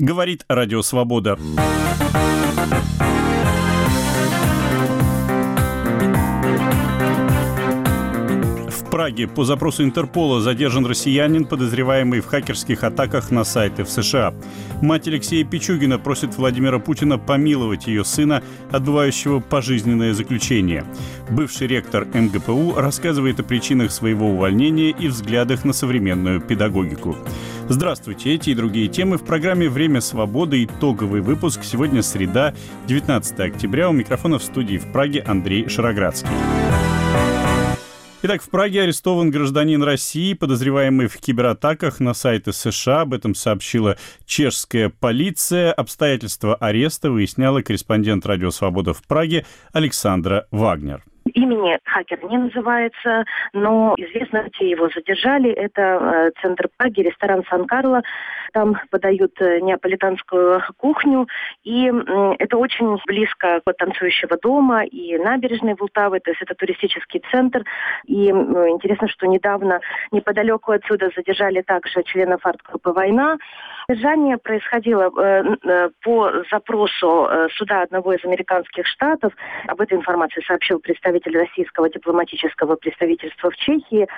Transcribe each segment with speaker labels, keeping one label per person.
Speaker 1: говорит Радио Свобода. Праге по запросу Интерпола задержан россиянин, подозреваемый в хакерских атаках на сайты в США. Мать Алексея Пичугина просит Владимира Путина помиловать ее сына, отбывающего пожизненное заключение. Бывший ректор МГПУ рассказывает о причинах своего увольнения и взглядах на современную педагогику. Здравствуйте, эти и другие темы в программе «Время свободы». Итоговый выпуск. Сегодня среда, 19 октября. У микрофона в студии в Праге Андрей Шароградский. Итак, в Праге арестован гражданин России, подозреваемый в кибератаках на сайты США. Об этом сообщила чешская полиция. Обстоятельства ареста выясняла корреспондент «Радио Свобода» в Праге Александра Вагнер.
Speaker 2: Имени хакер не называется, но известно, где его задержали. Это э, центр Праги, ресторан Сан-Карло. Там подают э, неаполитанскую кухню. И это очень близко от танцующего дома и набережной Вултавы. То есть это туристический центр. И интересно, что недавно неподалеку отсюда задержали также членов арт-группы «Война». Задержание происходило э, по запросу суда одного из американских штатов. Об этой информации сообщил представитель российского дипломатического представительства в Чехии.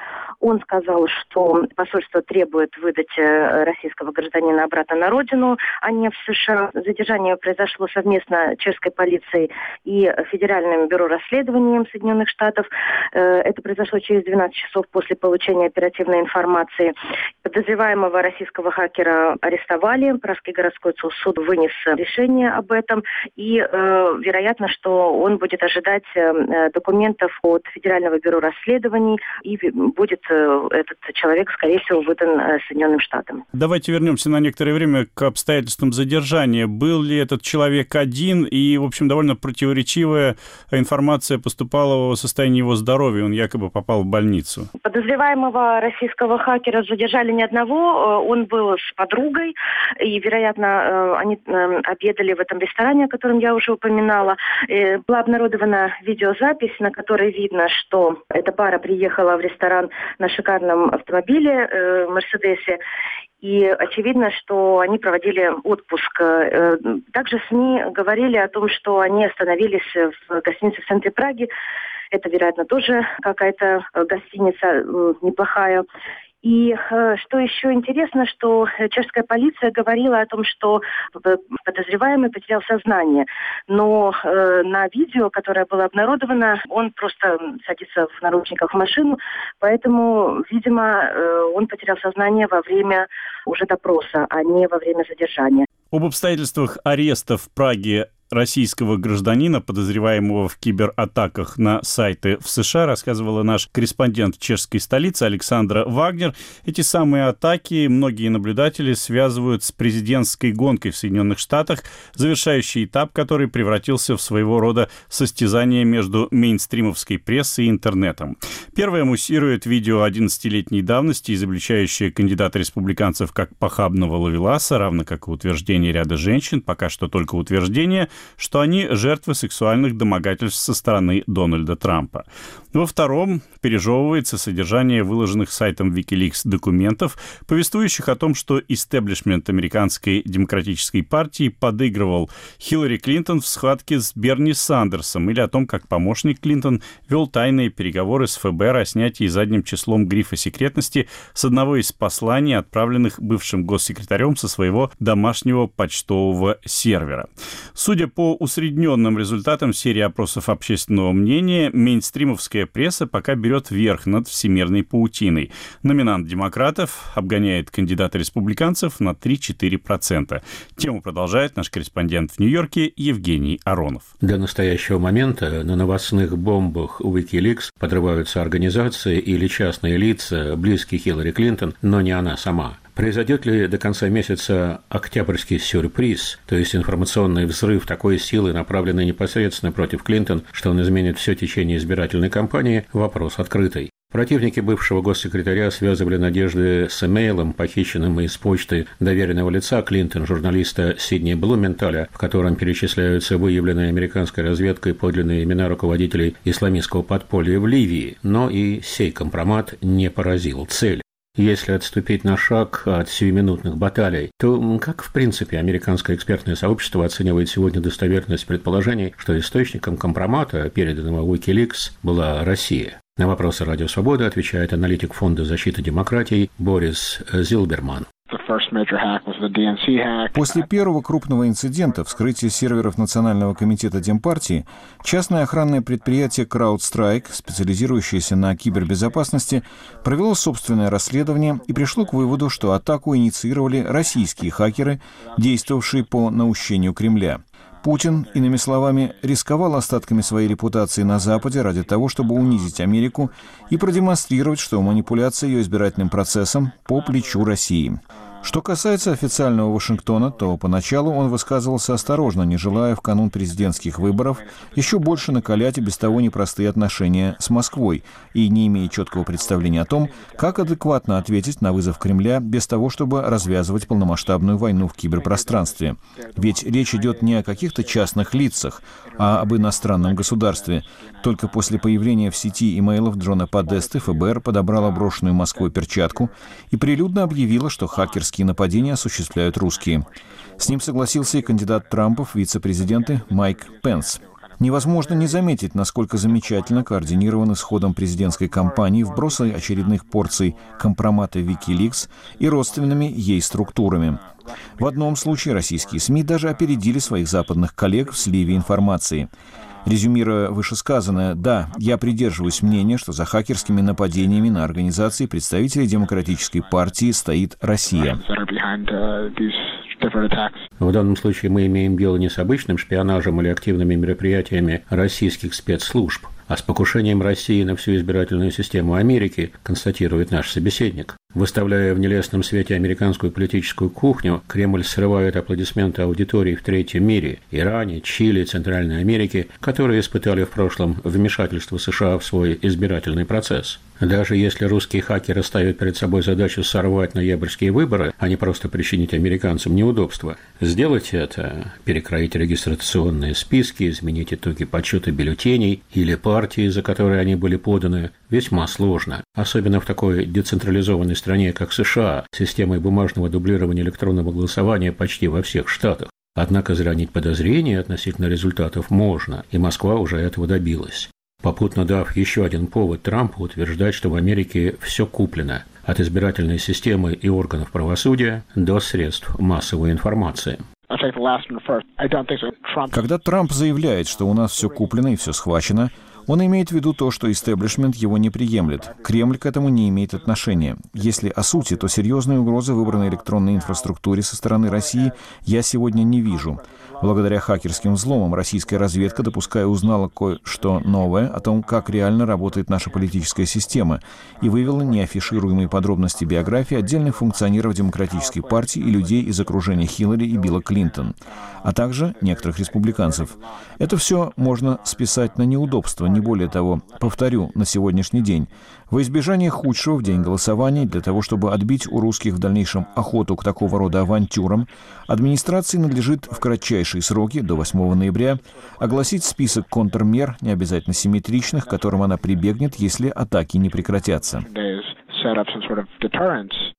Speaker 2: Он сказал, что посольство требует выдать э, российского гражданина обратно на родину, а не в США. Задержание произошло совместно чешской полицией и Федеральным бюро расследований Соединенных Штатов. Э, это произошло через 12 часов после получения оперативной информации. Подозреваемого российского хакера арестовали. Пражский городской суд вынес решение об этом. И э, вероятно, что он будет ожидать документов документов от Федерального бюро расследований, и будет э, этот человек, скорее всего, выдан э, Соединенным Штатам.
Speaker 1: Давайте вернемся на некоторое время к обстоятельствам задержания. Был ли этот человек один, и, в общем, довольно противоречивая информация поступала о состоянии его здоровья, он якобы попал в больницу.
Speaker 2: Подозреваемого российского хакера задержали не одного, э, он был с подругой, и, вероятно, они обедали в этом ресторане, о котором я уже упоминала. Была обнародована видеозапись на которой видно, что эта пара приехала в ресторан на шикарном автомобиле э, Мерседесе, и очевидно, что они проводили отпуск. Э, также СМИ говорили о том, что они остановились в гостинице в центре Праги. Это, вероятно, тоже какая-то гостиница неплохая. И э, что еще интересно, что чешская полиция говорила о том, что подозреваемый потерял сознание. Но э, на видео, которое было обнародовано, он просто садится в наручниках в машину, поэтому, видимо, э, он потерял сознание во время уже допроса, а не во время задержания.
Speaker 1: Об обстоятельствах ареста в Праге российского гражданина, подозреваемого в кибератаках на сайты в США, рассказывала наш корреспондент чешской столицы Александра Вагнер. Эти самые атаки многие наблюдатели связывают с президентской гонкой в Соединенных Штатах, завершающий этап который превратился в своего рода состязание между мейнстримовской прессой и интернетом. Первое муссирует видео 11-летней давности, изобличающее кандидата республиканцев как похабного ловеласа, равно как и утверждение ряда женщин, пока что только утверждение – что они жертвы сексуальных домогательств со стороны Дональда Трампа. Во втором пережевывается содержание выложенных сайтом Wikileaks документов, повествующих о том, что истеблишмент американской демократической партии подыгрывал Хиллари Клинтон в схватке с Берни Сандерсом или о том, как помощник Клинтон вел тайные переговоры с ФБР о снятии задним числом грифа секретности с одного из посланий, отправленных бывшим госсекретарем со своего домашнего почтового сервера. Судя по усредненным результатам серии опросов общественного мнения, мейнстримовская пресса пока берет верх над всемирной паутиной. Номинант демократов обгоняет кандидата республиканцев на 3-4%. Тему продолжает наш корреспондент в Нью-Йорке Евгений Аронов.
Speaker 3: До настоящего момента на новостных бомбах Wikileaks подрываются организации или частные лица, близкие Хиллари Клинтон, но не она сама. Произойдет ли до конца месяца октябрьский сюрприз, то есть информационный взрыв такой силы, направленный непосредственно против Клинтон, что он изменит все течение избирательной кампании, вопрос открытый. Противники бывшего госсекретаря связывали надежды с имейлом, похищенным из почты доверенного лица Клинтон, журналиста Сидни Блументаля, в котором перечисляются выявленные американской разведкой подлинные имена руководителей исламистского подполья в Ливии. Но и сей компромат не поразил цель. Если отступить на шаг от сиюминутных баталий, то как, в принципе, американское экспертное сообщество оценивает сегодня достоверность предположений, что источником компромата, переданного Wikileaks, была Россия? На вопросы «Радио Свобода» отвечает аналитик Фонда защиты демократий Борис Зилберман.
Speaker 4: После первого крупного инцидента, вскрытия серверов Национального комитета Демпартии, частное охранное предприятие CrowdStrike, специализирующееся на кибербезопасности, провело собственное расследование и пришло к выводу, что атаку инициировали российские хакеры, действовавшие по наущению Кремля. Путин, иными словами, рисковал остатками своей репутации на Западе ради того, чтобы унизить Америку и продемонстрировать, что манипуляция ее избирательным процессом по плечу России. Что касается официального Вашингтона, то поначалу он высказывался осторожно, не желая в канун президентских выборов еще больше накалять и без того непростые отношения с Москвой и не имея четкого представления о том, как адекватно ответить на вызов Кремля без того, чтобы развязывать полномасштабную войну в киберпространстве. Ведь речь идет не о каких-то частных лицах, а об иностранном государстве. Только после появления в сети имейлов Джона Подесты ФБР подобрала брошенную Москвой перчатку и прилюдно объявила, что хакерские нападения осуществляют русские. С ним согласился и кандидат Трампа в вице-президенты Майк Пенс. Невозможно не заметить, насколько замечательно координированы с ходом президентской кампании вбросы очередных порций компромата Wikileaks и родственными ей структурами. В одном случае российские СМИ даже опередили своих западных коллег в сливе информации. Резюмируя вышесказанное, да, я придерживаюсь мнения, что за хакерскими нападениями на организации представителей Демократической партии стоит Россия.
Speaker 3: В данном случае мы имеем дело не с обычным шпионажем или активными мероприятиями российских спецслужб, а с покушением России на всю избирательную систему Америки, констатирует наш собеседник. Выставляя в нелестном свете американскую политическую кухню, Кремль срывает аплодисменты аудитории в третьем мире – Иране, Чили, Центральной Америке, которые испытали в прошлом вмешательство США в свой избирательный процесс. Даже если русские хакеры ставят перед собой задачу сорвать ноябрьские выборы, а не просто причинить американцам неудобства, сделать это – перекроить регистрационные списки, изменить итоги подсчета бюллетеней или партии, за которые они были поданы, весьма сложно, особенно в такой децентрализованной стране, как США, системой бумажного дублирования электронного голосования почти во всех штатах. Однако зранить подозрения относительно результатов можно, и Москва уже этого добилась попутно дав еще один повод Трампу утверждать, что в Америке все куплено от избирательной системы и органов правосудия до средств массовой информации.
Speaker 4: Когда Трамп заявляет, что у нас все куплено и все схвачено, он имеет в виду то, что истеблишмент его не приемлет. Кремль к этому не имеет отношения. Если о сути, то серьезной угрозы выбранной электронной инфраструктуре со стороны России я сегодня не вижу. Благодаря хакерским взломам российская разведка, допуская, узнала кое-что новое о том, как реально работает наша политическая система, и вывела неафишируемые подробности биографии отдельных функционеров Демократической партии и людей из окружения Хиллари и Билла Клинтон, а также некоторых республиканцев. Это все можно списать на неудобства, не более того. Повторю, на сегодняшний день. Во избежание худшего в день голосования, для того, чтобы отбить у русских в дальнейшем охоту к такого рода авантюрам, администрации надлежит в кратчайшие сроки, до 8 ноября, огласить список контрмер, не обязательно симметричных, к которым она прибегнет, если атаки не прекратятся.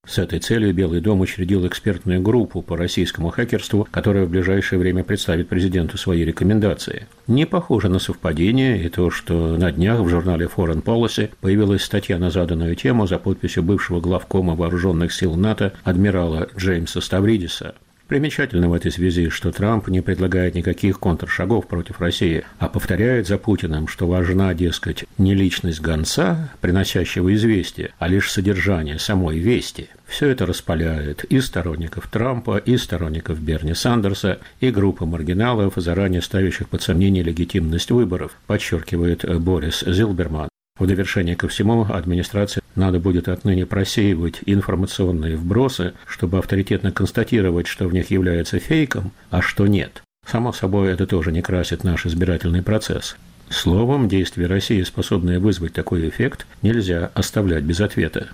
Speaker 3: С этой целью Белый дом учредил экспертную группу по российскому хакерству, которая в ближайшее время представит президенту свои рекомендации. Не похоже на совпадение и то, что на днях в журнале Foreign Policy появилась статья на заданную тему за подписью бывшего главкома вооруженных сил НАТО адмирала Джеймса Ставридиса. Примечательно в этой связи, что Трамп не предлагает никаких контршагов против России, а повторяет за Путиным, что важна, дескать, не личность гонца, приносящего известие, а лишь содержание самой вести. Все это распаляет и сторонников Трампа, и сторонников Берни Сандерса, и группы маргиналов, заранее ставящих под сомнение легитимность выборов, подчеркивает Борис Зилберман. В довершение ко всему, администрации надо будет отныне просеивать информационные вбросы, чтобы авторитетно констатировать, что в них является фейком, а что нет. Само собой, это тоже не красит наш избирательный процесс. Словом, действия России, способные вызвать такой эффект, нельзя оставлять без ответа.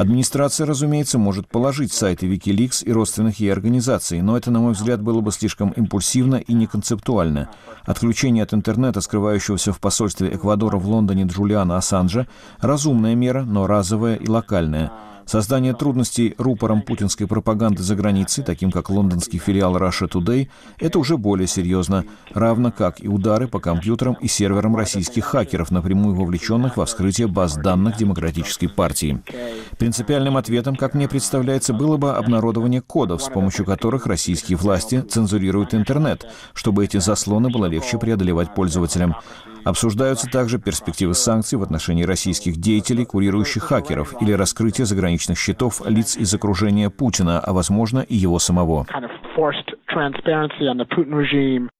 Speaker 4: Администрация, разумеется, может положить сайты Wikileaks и родственных ей организаций, но это, на мой взгляд, было бы слишком импульсивно и неконцептуально. Отключение от интернета, скрывающегося в посольстве Эквадора в Лондоне Джулиана Ассанжа, разумная мера, но разовая и локальная. Создание трудностей рупором путинской пропаганды за границей, таким как лондонский филиал Russia Today, это уже более серьезно, равно как и удары по компьютерам и серверам российских хакеров, напрямую вовлеченных во вскрытие баз данных Демократической партии. Принципиальным ответом, как мне представляется, было бы обнародование кодов, с помощью которых российские власти цензурируют интернет, чтобы эти заслоны было легче преодолевать пользователям. Обсуждаются также перспективы санкций в отношении российских деятелей, курирующих хакеров, или раскрытие заграничных счетов лиц из окружения Путина, а возможно и его самого.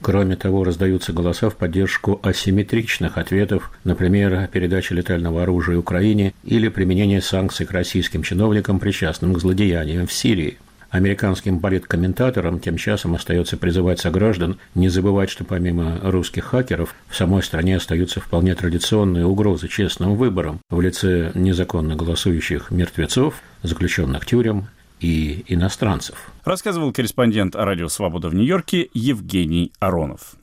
Speaker 3: Кроме того, раздаются голоса в поддержку асимметричных ответов, например, передачи летального оружия Украине или применение санкций к российским чиновникам, причастным к злодеяниям в Сирии. Американским политкомментаторам тем часом остается призывать сограждан не забывать, что помимо русских хакеров в самой стране остаются вполне традиционные угрозы честным выборам в лице незаконно голосующих мертвецов, заключенных тюрем и иностранцев.
Speaker 1: Рассказывал корреспондент радио «Свобода» в Нью-Йорке Евгений Аронов.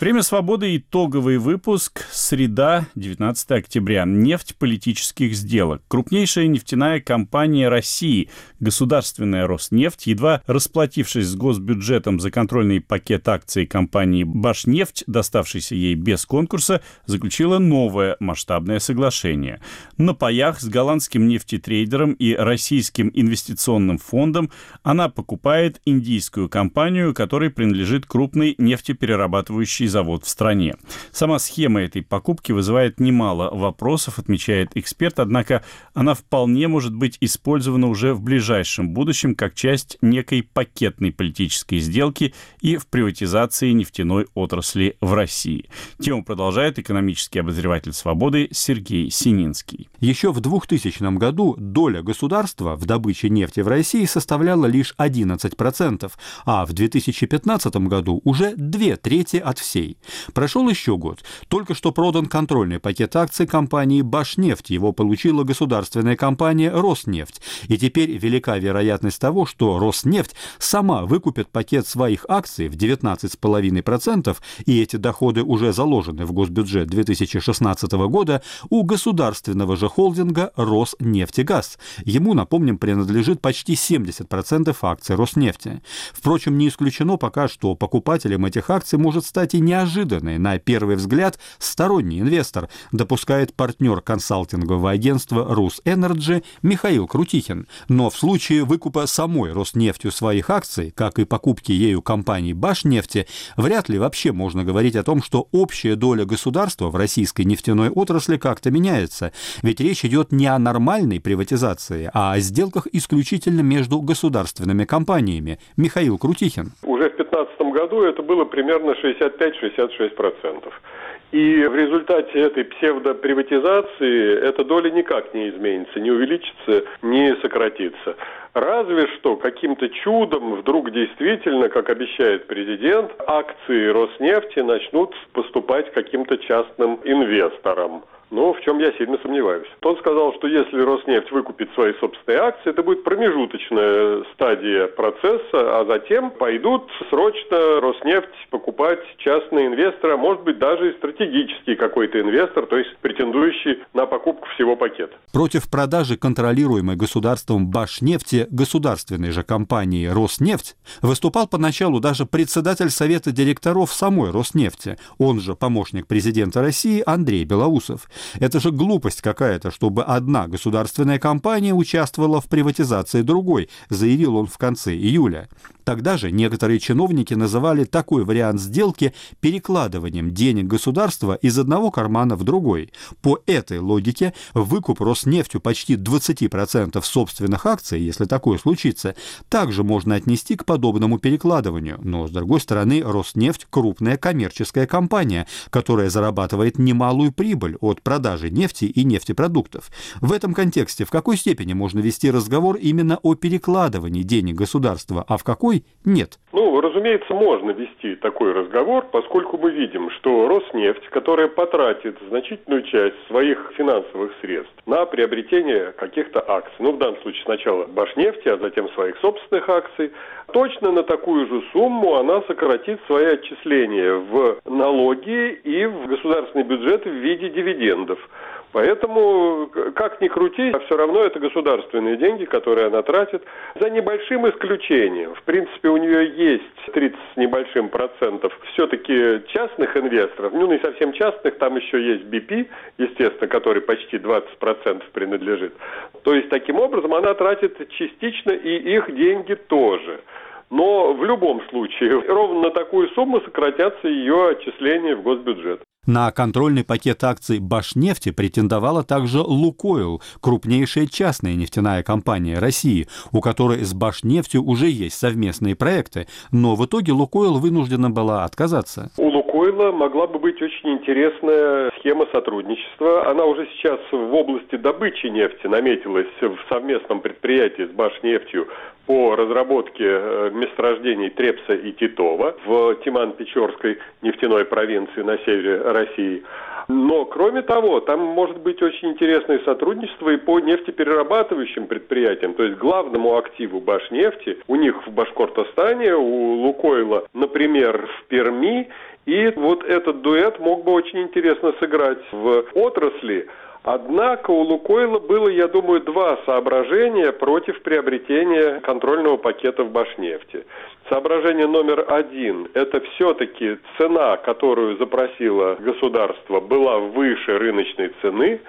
Speaker 1: Время свободы. Итоговый выпуск. Среда, 19 октября. Нефть политических сделок. Крупнейшая нефтяная компания России, государственная Роснефть, едва расплатившись с госбюджетом за контрольный пакет акций компании Башнефть, доставшийся ей без конкурса, заключила новое масштабное соглашение. На паях с голландским нефтетрейдером и российским инвестиционным фондом она покупает индийскую компанию, которой принадлежит крупный нефтеперерабатывающий завод в стране. Сама схема этой покупки вызывает немало вопросов, отмечает эксперт, однако она вполне может быть использована уже в ближайшем будущем как часть некой пакетной политической сделки и в приватизации нефтяной отрасли в России. Тему продолжает экономический обозреватель «Свободы» Сергей Сининский.
Speaker 5: Еще в 2000 году доля государства в добыче нефти в России составляла лишь 11%, а в 2015 году уже две трети от всей Россией. Прошел еще год. Только что продан контрольный пакет акций компании «Башнефть». Его получила государственная компания «Роснефть». И теперь велика вероятность того, что «Роснефть» сама выкупит пакет своих акций в 19,5%, и эти доходы уже заложены в госбюджет 2016 года у государственного же холдинга «Роснефтегаз». Ему, напомним, принадлежит почти 70% акций «Роснефти». Впрочем, не исключено пока, что покупателем этих акций может стать и неожиданный, на первый взгляд, сторонний инвестор, допускает партнер консалтингового агентства «Русэнерджи» Михаил Крутихин. Но в случае выкупа самой Роснефтью своих акций, как и покупки ею компании «Башнефти», вряд ли вообще можно говорить о том, что общая доля государства в российской нефтяной отрасли как-то меняется. Ведь речь идет не о нормальной приватизации, а о сделках исключительно между государственными компаниями. Михаил Крутихин.
Speaker 6: Уже в 2015 году это было примерно 65-66%. И в результате этой псевдоприватизации эта доля никак не изменится, не увеличится, не сократится. Разве что каким-то чудом вдруг действительно, как обещает президент, акции Роснефти начнут поступать каким-то частным инвесторам. Но в чем я сильно сомневаюсь. Он сказал, что если Роснефть выкупит свои собственные акции, это будет промежуточная стадия процесса, а затем пойдут срочно Роснефть покупать частные инвесторы, а может быть даже и стратегический какой-то инвестор, то есть претендующий на покупку всего пакета.
Speaker 5: Против продажи контролируемой государством Башнефти государственной же компании Роснефть выступал поначалу даже председатель Совета директоров самой Роснефти, он же помощник президента России Андрей Белоусов. Это же глупость какая-то, чтобы одна государственная компания участвовала в приватизации другой, заявил он в конце июля. Тогда же некоторые чиновники называли такой вариант сделки перекладыванием денег государства из одного кармана в другой. По этой логике выкуп Роснефтью почти 20% собственных акций, если такое случится, также можно отнести к подобному перекладыванию. Но, с другой стороны, Роснефть – крупная коммерческая компания, которая зарабатывает немалую прибыль от продажи нефти и нефтепродуктов. В этом контексте в какой степени можно вести разговор именно о перекладывании денег государства, а в какой – нет?
Speaker 6: Ну, разумеется, можно вести такой разговор, поскольку мы видим, что Роснефть, которая потратит значительную часть своих финансовых средств на приобретение каких-то акций, ну, в данном случае сначала Башнефти, а затем своих собственных акций, точно на такую же сумму она сократит свои отчисления в налоги и в государственный бюджет в виде дивидендов. Поэтому, как ни крути, а все равно это государственные деньги, которые она тратит, за небольшим исключением. В принципе, у нее есть 30 с небольшим процентов все-таки частных инвесторов, ну, не совсем частных, там еще есть BP, естественно, который почти 20 процентов принадлежит. То есть, таким образом, она тратит частично и их деньги тоже. Но в любом случае, ровно на такую сумму сократятся ее отчисления в госбюджет.
Speaker 5: На контрольный пакет акций Башнефти претендовала также «Лукойл», крупнейшая частная нефтяная компания России, у которой с Башнефтью уже есть совместные проекты, но в итоге «Лукойл» вынуждена была отказаться.
Speaker 6: У «Лукойла» могла бы быть очень интересная схема сотрудничества. Она уже сейчас в области добычи нефти наметилась в совместном предприятии с Башнефтью по разработке э, месторождений Трепса и Титова в Тиман-Печорской нефтяной провинции на севере России. Но, кроме того, там может быть очень интересное сотрудничество и по нефтеперерабатывающим предприятиям, то есть главному активу Башнефти, у них в Башкортостане, у Лукойла, например, в Перми, и вот этот дуэт мог бы очень интересно сыграть в отрасли, Однако у Лукойла было, я думаю, два соображения против приобретения контрольного пакета в Башнефти. Соображение номер один – это все-таки цена, которую запросило государство, была выше рыночной цены.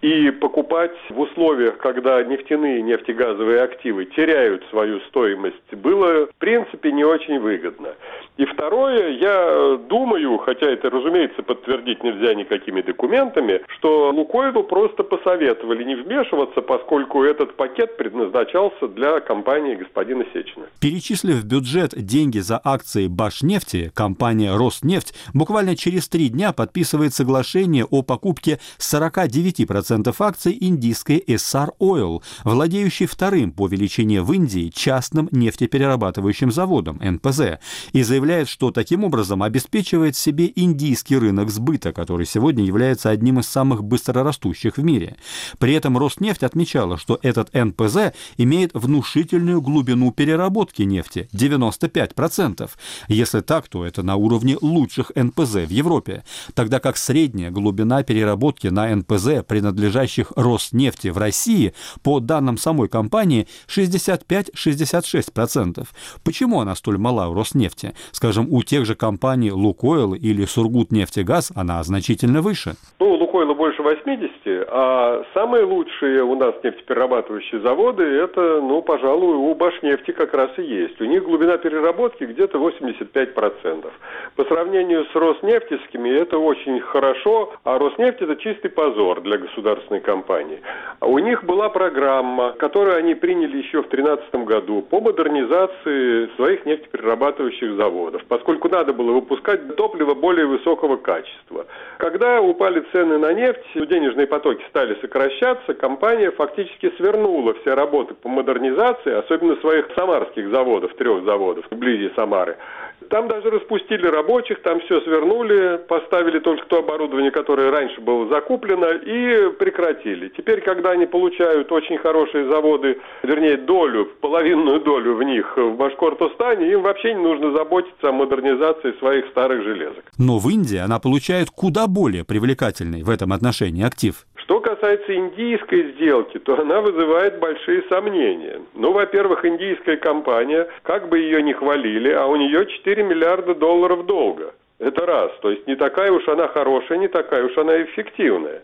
Speaker 6: И покупать в условиях, когда нефтяные и нефтегазовые активы теряют свою стоимость, было в принципе не очень выгодно. И второе, я думаю, хотя это, разумеется, подтвердить нельзя никакими документами, что Лукойлу просто посоветовали не вмешиваться, поскольку этот пакет предназначался для компании господина Сечина.
Speaker 5: Перечислив в бюджет деньги за акции Башнефти, компания Роснефть буквально через три дня подписывает соглашение о покупке 49% акций индийской SR Oil, владеющей вторым по величине в Индии частным нефтеперерабатывающим заводом НПЗ, и заявляет что таким образом обеспечивает себе индийский рынок сбыта, который сегодня является одним из самых быстрорастущих в мире. При этом Роснефть отмечала, что этот НПЗ имеет внушительную глубину переработки нефти – 95%. Если так, то это на уровне лучших НПЗ в Европе, тогда как средняя глубина переработки на НПЗ, принадлежащих Роснефти в России, по данным самой компании, 65-66%. Почему она столь мала у Роснефти? Скажем, у тех же компаний «Лукойл» или «Сургутнефтегаз» она значительно выше.
Speaker 6: Ну, «Лукойла» больше 80, а самые лучшие у нас нефтеперерабатывающие заводы, это, ну, пожалуй, у «Башнефти» как раз и есть. У них глубина переработки где-то 85%. По сравнению с «Роснефтевскими» это очень хорошо, а «Роснефть» это чистый позор для государственной компании. А у них была программа, которую они приняли еще в 2013 году по модернизации своих нефтеперерабатывающих заводов поскольку надо было выпускать топливо более высокого качества. Когда упали цены на нефть, денежные потоки стали сокращаться, компания фактически свернула все работы по модернизации, особенно своих самарских заводов, трех заводов вблизи Самары. Там даже распустили рабочих, там все свернули, поставили только то оборудование, которое раньше было закуплено, и прекратили. Теперь, когда они получают очень хорошие заводы, вернее, долю, половинную долю в них в Башкортостане, им вообще не нужно заботиться о модернизации своих старых железок.
Speaker 5: Но в Индии она получает куда более привлекательный в этом отношении актив.
Speaker 6: Касается индийской сделки, то она вызывает большие сомнения. Ну, во-первых, индийская компания, как бы ее ни хвалили, а у нее 4 миллиарда долларов долга. Это раз. То есть не такая уж она хорошая, не такая уж она эффективная.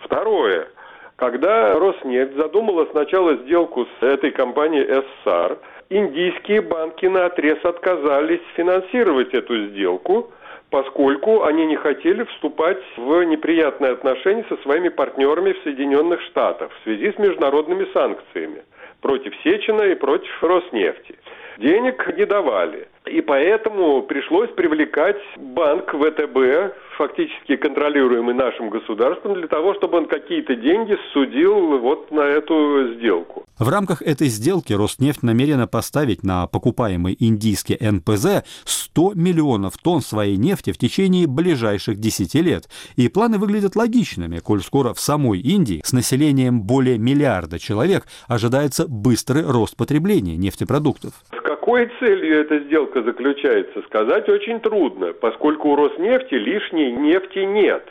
Speaker 6: Второе. Когда Роснефть задумала сначала сделку с этой компанией «Эссар», индийские банки на отрез отказались финансировать эту сделку – поскольку они не хотели вступать в неприятные отношения со своими партнерами в Соединенных Штатах в связи с международными санкциями против Сечина и против Роснефти. Денег не давали. И поэтому пришлось привлекать банк ВТБ, фактически контролируемый нашим государством, для того, чтобы он какие-то деньги судил вот на эту сделку.
Speaker 5: В рамках этой сделки Роснефть намерена поставить на покупаемый индийский НПЗ 100 миллионов тонн своей нефти в течение ближайших 10 лет. И планы выглядят логичными, коль скоро в самой Индии с населением более миллиарда человек ожидается быстрый рост потребления нефтепродуктов.
Speaker 6: Какой целью эта сделка заключается, сказать очень трудно, поскольку у Роснефти лишней нефти нет.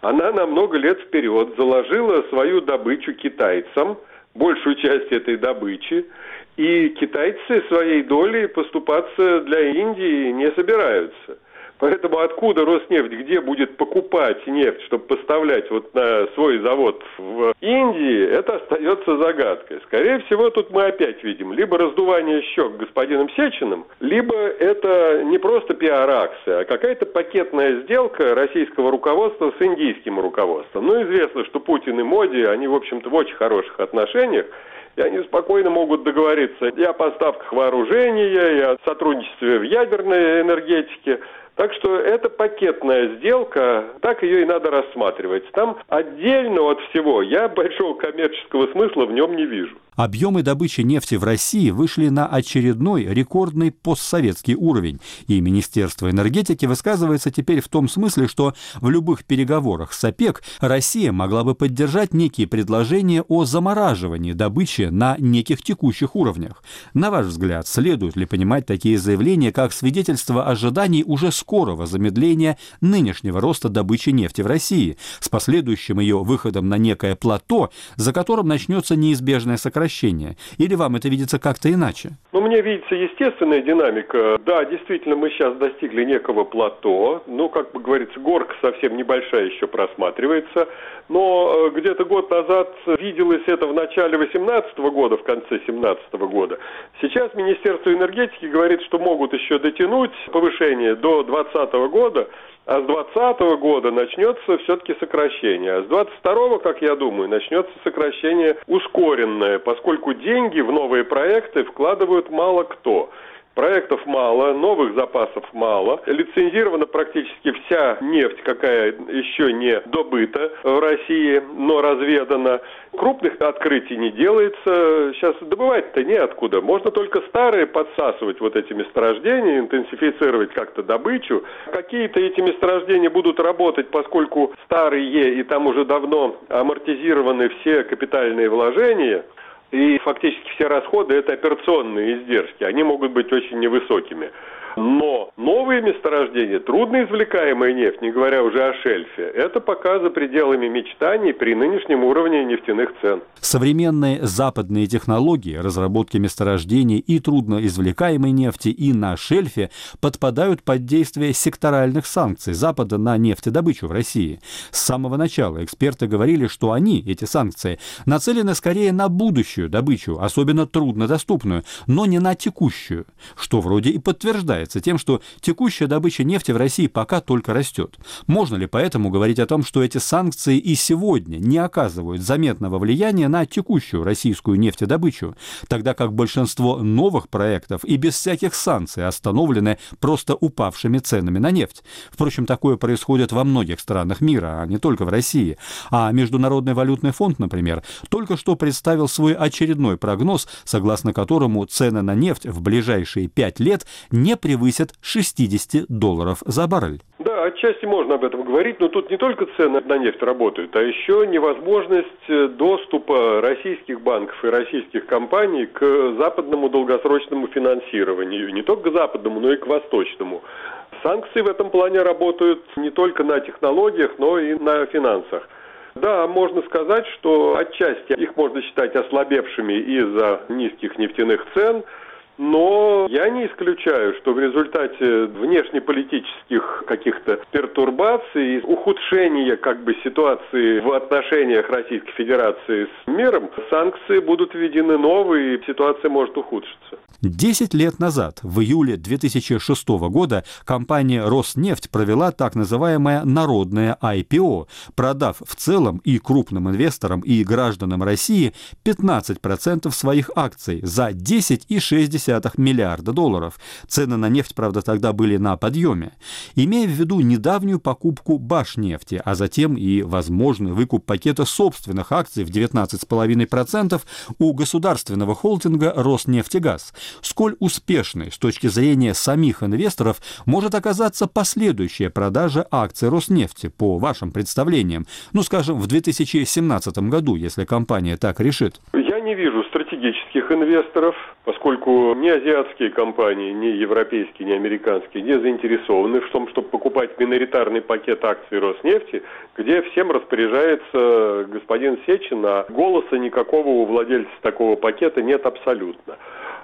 Speaker 6: Она на много лет вперед заложила свою добычу китайцам – большую часть этой добычи, и китайцы своей долей поступаться для Индии не собираются. Поэтому откуда Роснефть, где будет покупать нефть, чтобы поставлять вот на свой завод в Индии, это остается загадкой. Скорее всего, тут мы опять видим либо раздувание щек господином Сечиным, либо это не просто пиар-акция, а какая-то пакетная сделка российского руководства с индийским руководством. Ну, известно, что Путин и Моди, они, в общем-то, в очень хороших отношениях, и они спокойно могут договориться и о поставках вооружения, и о сотрудничестве в ядерной энергетике. Так что это пакетная сделка, так ее и надо рассматривать. Там отдельно от всего я большого коммерческого смысла в нем не вижу.
Speaker 5: Объемы добычи нефти в России вышли на очередной рекордный постсоветский уровень, и Министерство энергетики высказывается теперь в том смысле, что в любых переговорах с ОПЕК Россия могла бы поддержать некие предложения о замораживании добычи на неких текущих уровнях. На ваш взгляд, следует ли понимать такие заявления как свидетельство ожиданий уже скорого замедления нынешнего роста добычи нефти в России с последующим ее выходом на некое плато, за которым начнется неизбежное сокращение сокращения? Или вам это видится как-то иначе?
Speaker 6: Ну, мне видится естественная динамика. Да, действительно, мы сейчас достигли некого плато. Ну, как бы говорится, горка совсем небольшая еще просматривается. Но э, где-то год назад виделось это в начале 2018 года, в конце 2017 года. Сейчас Министерство энергетики говорит, что могут еще дотянуть повышение до 2020 года. А с 2020 года начнется все-таки сокращение. А с 2022, как я думаю, начнется сокращение ускоренное, поскольку деньги в новые проекты вкладывают мало кто. Проектов мало, новых запасов мало. Лицензирована практически вся нефть, какая еще не добыта в России, но разведана. Крупных открытий не делается. Сейчас добывать-то неоткуда. Можно только старые подсасывать вот эти месторождения, интенсифицировать как-то добычу. Какие-то эти месторождения будут работать, поскольку старые и там уже давно амортизированы все капитальные вложения. И фактически все расходы – это операционные издержки. Они могут быть очень невысокими. Но новые месторождения, трудноизвлекаемая нефть, не говоря уже о шельфе, это пока за пределами мечтаний при нынешнем уровне нефтяных цен.
Speaker 5: Современные западные технологии разработки месторождений и трудноизвлекаемой нефти и на шельфе подпадают под действие секторальных санкций Запада на нефтедобычу в России. С самого начала эксперты говорили, что они, эти санкции, нацелены скорее на будущую добычу, особенно труднодоступную, но не на текущую, что вроде и подтверждает объясняется тем, что текущая добыча нефти в России пока только растет. Можно ли поэтому говорить о том, что эти санкции и сегодня не оказывают заметного влияния на текущую российскую нефтедобычу, тогда как большинство новых проектов и без всяких санкций остановлены просто упавшими ценами на нефть? Впрочем, такое происходит во многих странах мира, а не только в России. А Международный валютный фонд, например, только что представил свой очередной прогноз, согласно которому цены на нефть в ближайшие пять лет не превысят 60 долларов за баррель.
Speaker 6: Да, отчасти можно об этом говорить, но тут не только цены на нефть работают, а еще невозможность э, доступа российских банков и российских компаний к западному долгосрочному финансированию. Не только к западному, но и к восточному. Санкции в этом плане работают не только на технологиях, но и на финансах. Да, можно сказать, что отчасти их можно считать ослабевшими из-за низких нефтяных цен – но я не исключаю, что в результате внешнеполитических каких-то пертурбаций, ухудшения как бы ситуации в отношениях Российской Федерации с миром, санкции будут введены новые, и ситуация может ухудшиться.
Speaker 5: Десять лет назад, в июле 2006 года, компания «Роснефть» провела так называемое народное IPO, продав в целом и крупным инвесторам, и гражданам России 15% своих акций за 10,6 миллиарда долларов. Цены на нефть, правда, тогда были на подъеме. Имея в виду недавнюю покупку Башнефти, а затем и возможный выкуп пакета собственных акций в 19,5% у государственного холдинга «Роснефтегаз», сколь успешной с точки зрения самих инвесторов может оказаться последующая продажа акций Роснефти, по вашим представлениям, ну, скажем, в 2017 году, если компания так решит?
Speaker 6: Я не вижу стратегических инвесторов, поскольку ни азиатские компании, ни европейские, ни американские не заинтересованы в том, чтобы покупать миноритарный пакет акций Роснефти, где всем распоряжается господин Сечин, а голоса никакого у владельца такого пакета нет абсолютно.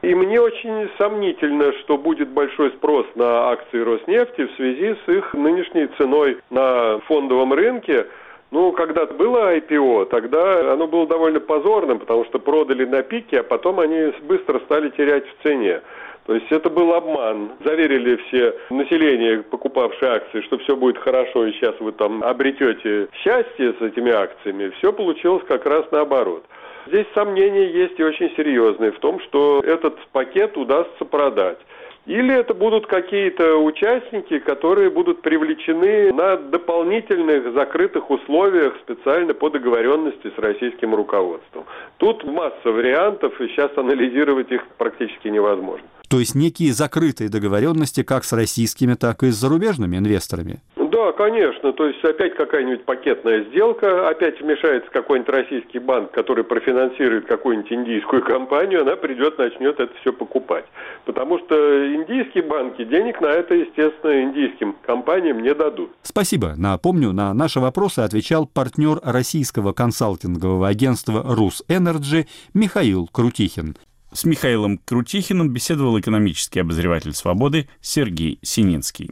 Speaker 6: И мне очень сомнительно, что будет большой спрос на акции Роснефти в связи с их нынешней ценой на фондовом рынке. Ну, когда было IPO, тогда оно было довольно позорным, потому что продали на пике, а потом они быстро стали терять в цене. То есть это был обман. Заверили все население, покупавшее акции, что все будет хорошо, и сейчас вы там обретете счастье с этими акциями. Все получилось как раз наоборот. Здесь сомнения есть и очень серьезные в том, что этот пакет удастся продать. Или это будут какие-то участники, которые будут привлечены на дополнительных закрытых условиях специально по договоренности с российским руководством. Тут масса вариантов, и сейчас анализировать их практически невозможно.
Speaker 5: То есть некие закрытые договоренности как с российскими, так и с зарубежными инвесторами?
Speaker 6: Да, конечно. То есть опять какая-нибудь пакетная сделка, опять вмешается какой-нибудь российский банк, который профинансирует какую-нибудь индийскую компанию, она придет, начнет это все покупать. Потому что индийские банки денег на это, естественно, индийским компаниям не дадут.
Speaker 5: Спасибо. Напомню, на наши вопросы отвечал партнер российского консалтингового агентства «Рус Энерджи» Михаил Крутихин.
Speaker 1: С Михаилом Крутихиным беседовал экономический обозреватель «Свободы» Сергей Сининский.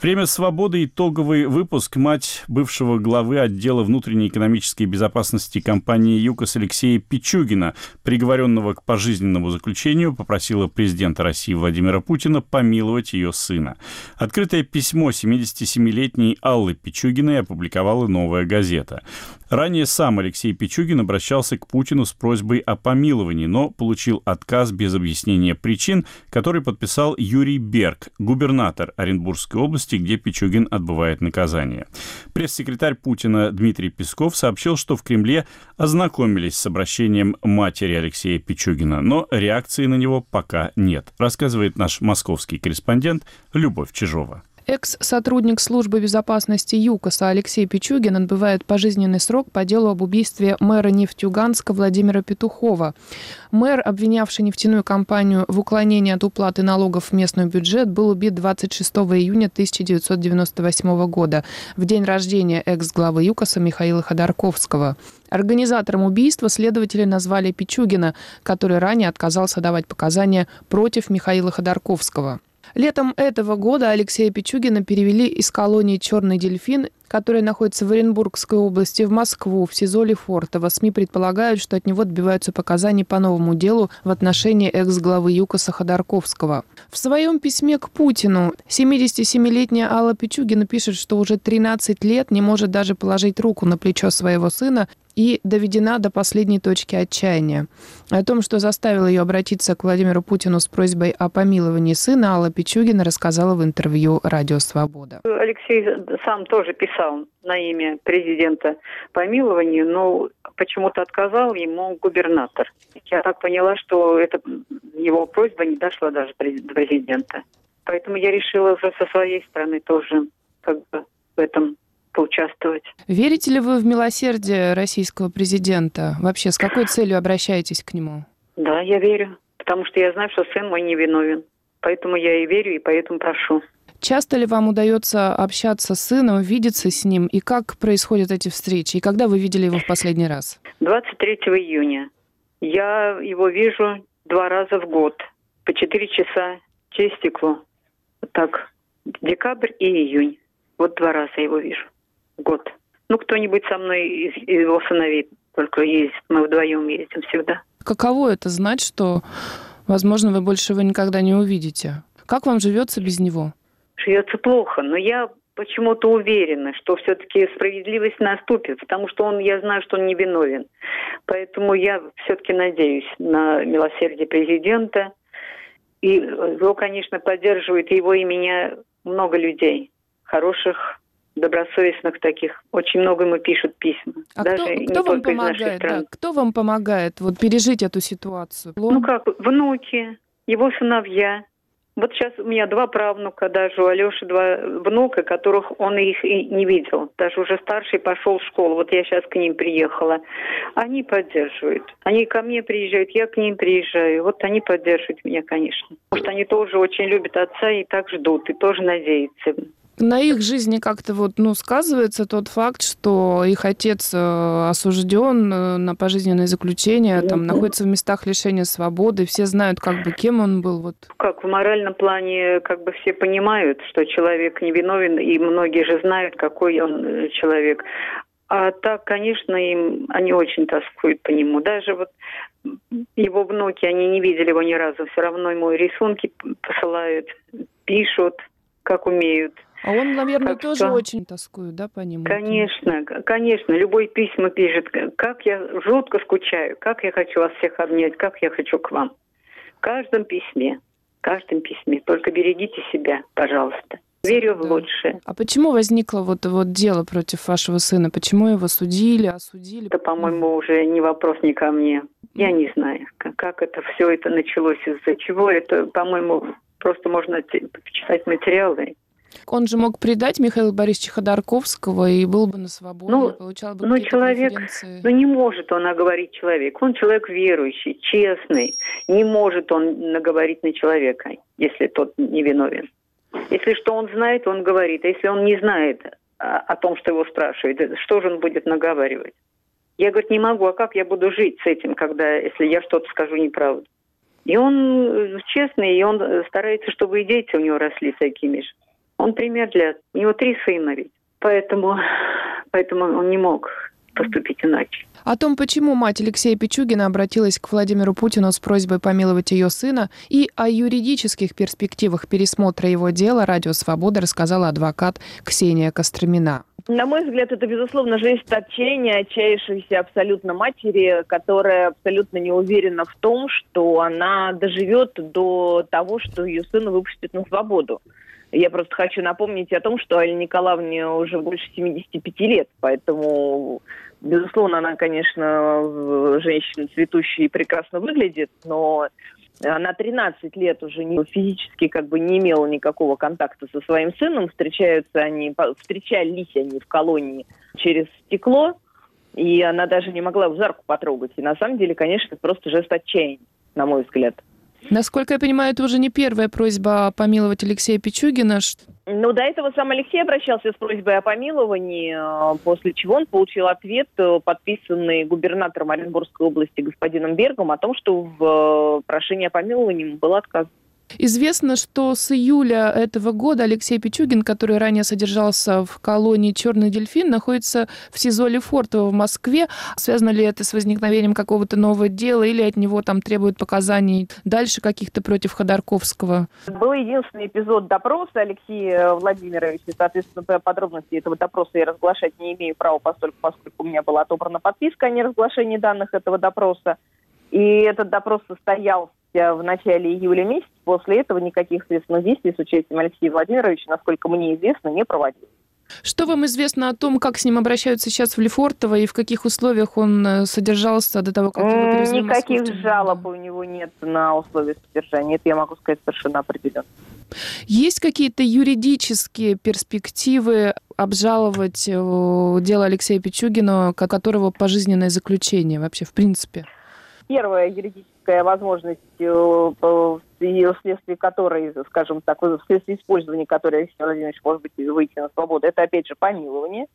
Speaker 1: Время свободы. Итоговый выпуск. Мать бывшего главы отдела внутренней экономической безопасности компании ЮКОС Алексея Пичугина, приговоренного к пожизненному заключению, попросила президента России Владимира Путина помиловать ее сына. Открытое письмо 77-летней Аллы Пичугиной опубликовала «Новая газета». Ранее сам Алексей Пичугин обращался к Путину с просьбой о помиловании, но получил отказ без объяснения причин, который подписал Юрий Берг, губернатор Оренбургской области, где Пичугин отбывает наказание. Пресс-секретарь Путина Дмитрий Песков сообщил, что в Кремле ознакомились с обращением матери Алексея Пичугина, но реакции на него пока нет, рассказывает наш московский корреспондент Любовь Чижова.
Speaker 7: Экс-сотрудник службы безопасности ЮКОСа Алексей Пичугин отбывает пожизненный срок по делу об убийстве мэра Нефтьюганска Владимира Петухова. Мэр, обвинявший нефтяную компанию в уклонении от уплаты налогов в местный бюджет, был убит 26 июня 1998 года, в день рождения экс-главы ЮКОСа Михаила Ходорковского. Организатором убийства следователи назвали Пичугина, который ранее отказался давать показания против Михаила Ходорковского. Летом этого года Алексея Пичугина перевели из колонии «Черный дельфин», которая находится в Оренбургской области, в Москву, в СИЗО Лефортово. СМИ предполагают, что от него добиваются показаний по новому делу в отношении экс-главы ЮКОСа Ходорковского. В своем письме к Путину 77-летняя Алла Пичугина пишет, что уже 13 лет не может даже положить руку на плечо своего сына и доведена до последней точки отчаяния. О том, что заставило ее обратиться к Владимиру Путину с просьбой о помиловании сына, Алла Пичугина рассказала в интервью «Радио Свобода».
Speaker 8: Алексей сам тоже писал на имя президента помилование, но почему-то отказал ему губернатор. Я так поняла, что это его просьба не дошла даже до президента. Поэтому я решила уже со своей стороны тоже как бы в этом поучаствовать.
Speaker 7: Верите ли вы в милосердие российского президента? Вообще, с какой целью обращаетесь к нему?
Speaker 8: Да, я верю, потому что я знаю, что сын мой невиновен. Поэтому я и верю, и поэтому прошу.
Speaker 7: Часто ли вам удается общаться с сыном, видеться с ним? И как происходят эти встречи? И когда вы видели его в последний раз?
Speaker 8: 23 июня. Я его вижу два раза в год. По 4 часа через стекло. Вот так. Декабрь и июнь. Вот два раза я его вижу год. Ну, кто-нибудь со мной из его сыновей только ездит. Мы вдвоем ездим всегда.
Speaker 7: Каково это знать, что, возможно, вы больше его никогда не увидите? Как вам живется без него?
Speaker 8: Живется плохо, но я почему-то уверена, что все-таки справедливость наступит, потому что он, я знаю, что он не виновен. Поэтому я все-таки надеюсь на милосердие президента. И его, конечно, поддерживает его и меня много людей, хороших, добросовестных таких. Очень много ему пишут письма.
Speaker 7: А даже кто, кто вам помогает? Да, кто вам помогает вот пережить эту ситуацию?
Speaker 8: Ну как, внуки, его сыновья, вот сейчас у меня два правнука даже, у Алеши два внука, которых он их и не видел. Даже уже старший пошел в школу. Вот я сейчас к ним приехала. Они поддерживают. Они ко мне приезжают, я к ним приезжаю. Вот они поддерживают меня, конечно. Потому что они тоже очень любят отца и так ждут, и тоже надеются
Speaker 7: на их жизни как-то вот, ну, сказывается тот факт, что их отец э, осужден э, на пожизненное заключение, там, находится в местах лишения свободы, все знают, как бы, кем он был, вот.
Speaker 8: Как в моральном плане, как бы все понимают, что человек невиновен, и многие же знают, какой он э, человек. А так, конечно, им они очень тоскуют по нему. Даже вот его внуки, они не видели его ни разу, все равно ему рисунки посылают, пишут, как умеют.
Speaker 7: А он, наверное, так тоже что... очень тоскует, да, по нему?
Speaker 8: Конечно, конечно. Любой письма пишет, как я жутко скучаю, как я хочу вас всех обнять, как я хочу к вам. В каждом письме, в каждом письме. Только берегите себя, пожалуйста. Верю да. в лучшее.
Speaker 7: А почему возникло вот, вот дело против вашего сына? Почему его судили, осудили?
Speaker 8: Это, по-моему, уже не вопрос не ко мне. Я не знаю, как, как это все это началось, из-за чего. Это, по-моему, просто можно почитать материалы
Speaker 7: он же мог предать Михаила Борисовича Ходорковского и был бы на свободе, ну, получал бы
Speaker 8: ну, человек, ну не может он наговорить человек. Он человек верующий, честный. Не может он наговорить на человека, если тот не виновен. Если что он знает, он говорит. А если он не знает о, о том, что его спрашивают, что же он будет наговаривать? Я, говорю, не могу, а как я буду жить с этим, когда, если я что-то скажу неправду? И он э, честный, и он старается, чтобы и дети у него росли такими же. Он пример для... У него три сына ведь. Поэтому, поэтому он не мог поступить иначе.
Speaker 7: О том, почему мать Алексея Пичугина обратилась к Владимиру Путину с просьбой помиловать ее сына, и о юридических перспективах пересмотра его дела «Радио Свобода» рассказала адвокат Ксения Костромина.
Speaker 9: На мой взгляд, это, безусловно, жизнь отчаяния, отчаявшейся абсолютно матери, которая абсолютно не уверена в том, что она доживет до того, что ее сына выпустят на свободу. Я просто хочу напомнить о том, что Алле Николаевне уже больше 75 лет, поэтому, безусловно, она, конечно, женщина цветущая и прекрасно выглядит, но она 13 лет уже не, физически как бы не имела никакого контакта со своим сыном. Встречаются они, встречались они в колонии через стекло, и она даже не могла в за руку потрогать. И на самом деле, конечно, это просто жест отчаяния, на мой взгляд.
Speaker 7: Насколько я понимаю, это уже не первая просьба помиловать Алексея Пичугина.
Speaker 9: Ну, до этого сам Алексей обращался с просьбой о помиловании, э, после чего он получил ответ, э, подписанный губернатором Оренбургской области господином Бергом, о том, что в э, прошении о помиловании был отказ.
Speaker 7: Известно, что с июля этого года Алексей Пичугин, который ранее содержался в колонии «Черный дельфин», находится в СИЗО Лефортово в Москве. Связано ли это с возникновением какого-то нового дела или от него там требуют показаний дальше каких-то против Ходорковского?
Speaker 9: Был единственный эпизод допроса Алексея Владимировича. Соответственно, подробности этого допроса я разглашать не имею права, поскольку, поскольку у меня была отобрана подписка о неразглашении данных этого допроса. И этот допрос состоялся в начале июля месяца. После этого никаких следственных действий с участием Алексея Владимировича, насколько мне известно, не проводилось.
Speaker 7: Что вам известно о том, как с ним обращаются сейчас в Лефортово и в каких условиях он э, содержался до того, как его
Speaker 9: перевезли Никаких жалоб у него нет на условия содержания. Это я могу сказать совершенно определенно.
Speaker 7: Есть какие-то юридические перспективы обжаловать э, дело Алексея Пичугина, которого пожизненное заключение вообще в принципе?
Speaker 9: Первая юридическая возможность, э, вследствие которой, скажем так, вследствие использования которой Алексей Владимирович может быть выйти на свободу, это опять же помилование.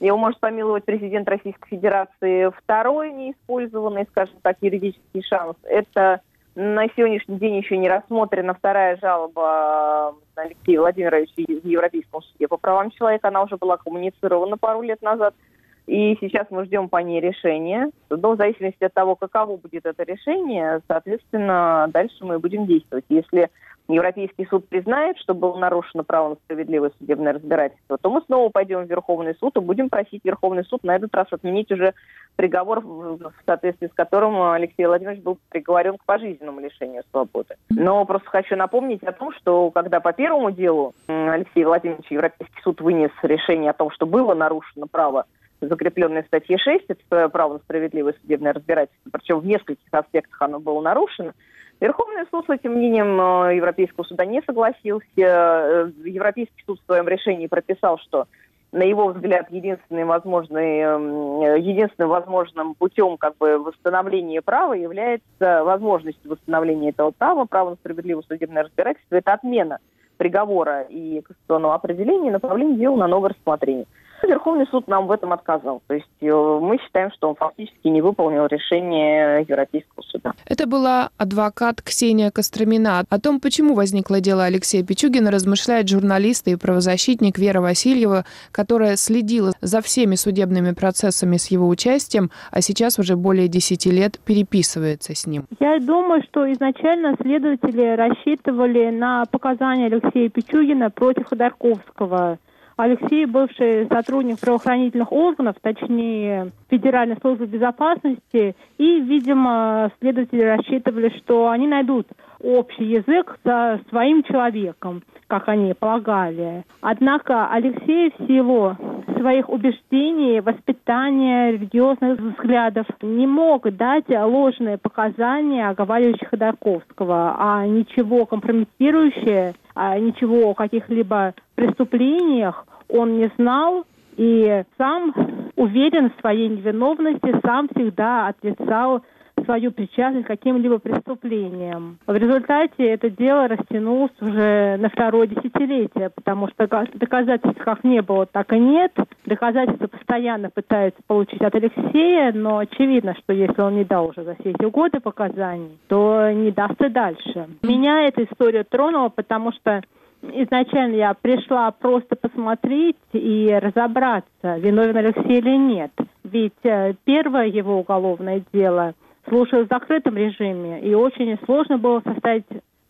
Speaker 9: Его может помиловать президент Российской Федерации. Второй неиспользованный, скажем так, юридический шанс – это на сегодняшний день еще не рассмотрена вторая жалоба на Алексея Владимировича в Европейском суде по правам человека. Она уже была коммуницирована пару лет назад – и сейчас мы ждем по ней решения. Но в зависимости от того, каково будет это решение, соответственно, дальше мы будем действовать. Если Европейский суд признает, что было нарушено право на справедливое судебное разбирательство, то мы снова пойдем в Верховный суд и будем просить Верховный суд на этот раз отменить уже приговор, в соответствии с которым Алексей Владимирович был приговорен к пожизненному лишению свободы. Но просто хочу напомнить о том, что когда по первому делу Алексей Владимирович Европейский суд вынес решение о том, что было нарушено право закрепленное в статье 6, это право на справедливое судебное разбирательство, причем в нескольких аспектах оно было нарушено, Верховный суд с этим мнением э, Европейского суда не согласился. Э, Европейский суд в своем решении прописал, что на его взгляд, единственным, возможный, эм, единственным возможным путем как бы, восстановления права является возможность восстановления этого права, права на справедливое судебное разбирательство. Это отмена приговора и конституционного определения и направление дела на новое рассмотрение. Верховный суд нам в этом отказал. То есть э, мы считаем, что он фактически не выполнил решение Европейского суда.
Speaker 7: Это была адвокат Ксения Костромина. О том, почему возникло дело Алексея Пичугина, размышляет журналист и правозащитник Вера Васильева, которая следила за всеми судебными процессами с его участием, а сейчас уже более 10 лет переписывается с ним.
Speaker 10: Я думаю, что изначально следователи рассчитывали на показания Алексея Пичугина против Ходорковского. Алексей, бывший сотрудник правоохранительных органов, точнее Федеральной службы безопасности, и, видимо, следователи рассчитывали, что они найдут общий язык со своим человеком, как они полагали. Однако Алексей в силу своих убеждений, воспитания, религиозных взглядов не мог дать ложные показания, оговаривающие Ходорковского, а ничего компрометирующее, а ничего о каких-либо преступлениях он не знал и сам уверен в своей невиновности, сам всегда отрицал свою причастность к каким-либо преступлениям. В результате это дело растянулось уже на второе десятилетие, потому что доказательств как не было, так и нет. Доказательства постоянно пытаются получить от Алексея, но очевидно, что если он не дал уже за все эти годы показаний, то не даст и дальше. Меня эта история тронула, потому что изначально я пришла просто посмотреть и разобраться, виновен Алексей или нет. Ведь э, первое его уголовное дело слушалось в закрытом режиме, и очень сложно было составить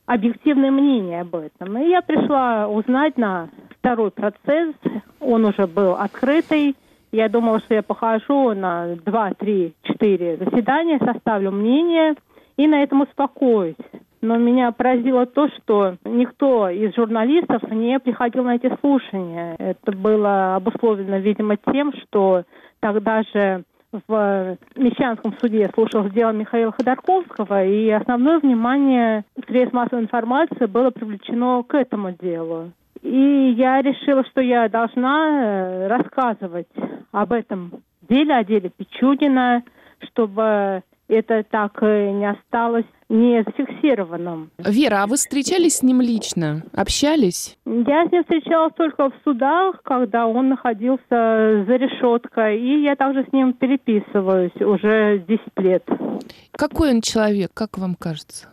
Speaker 10: объективное мнение об этом. И я пришла узнать на второй процесс, он уже был открытый. Я думала, что я похожу на два, три, четыре заседания, составлю мнение и на этом успокоюсь но меня поразило то, что никто из журналистов не приходил на эти слушания. Это было обусловлено, видимо, тем, что тогда же в Мещанском суде слушалось дело Михаила Ходорковского, и основное внимание средств массовой информации было привлечено к этому делу. И я решила, что я должна э, рассказывать об этом деле, о деле Пичугина, чтобы это так не осталось не зафиксированным.
Speaker 7: Вера, а вы встречались с ним лично? Общались?
Speaker 10: Я с ним встречалась только в судах, когда он находился за решеткой, и я также с ним переписываюсь уже 10 лет.
Speaker 7: Какой он человек, как вам кажется?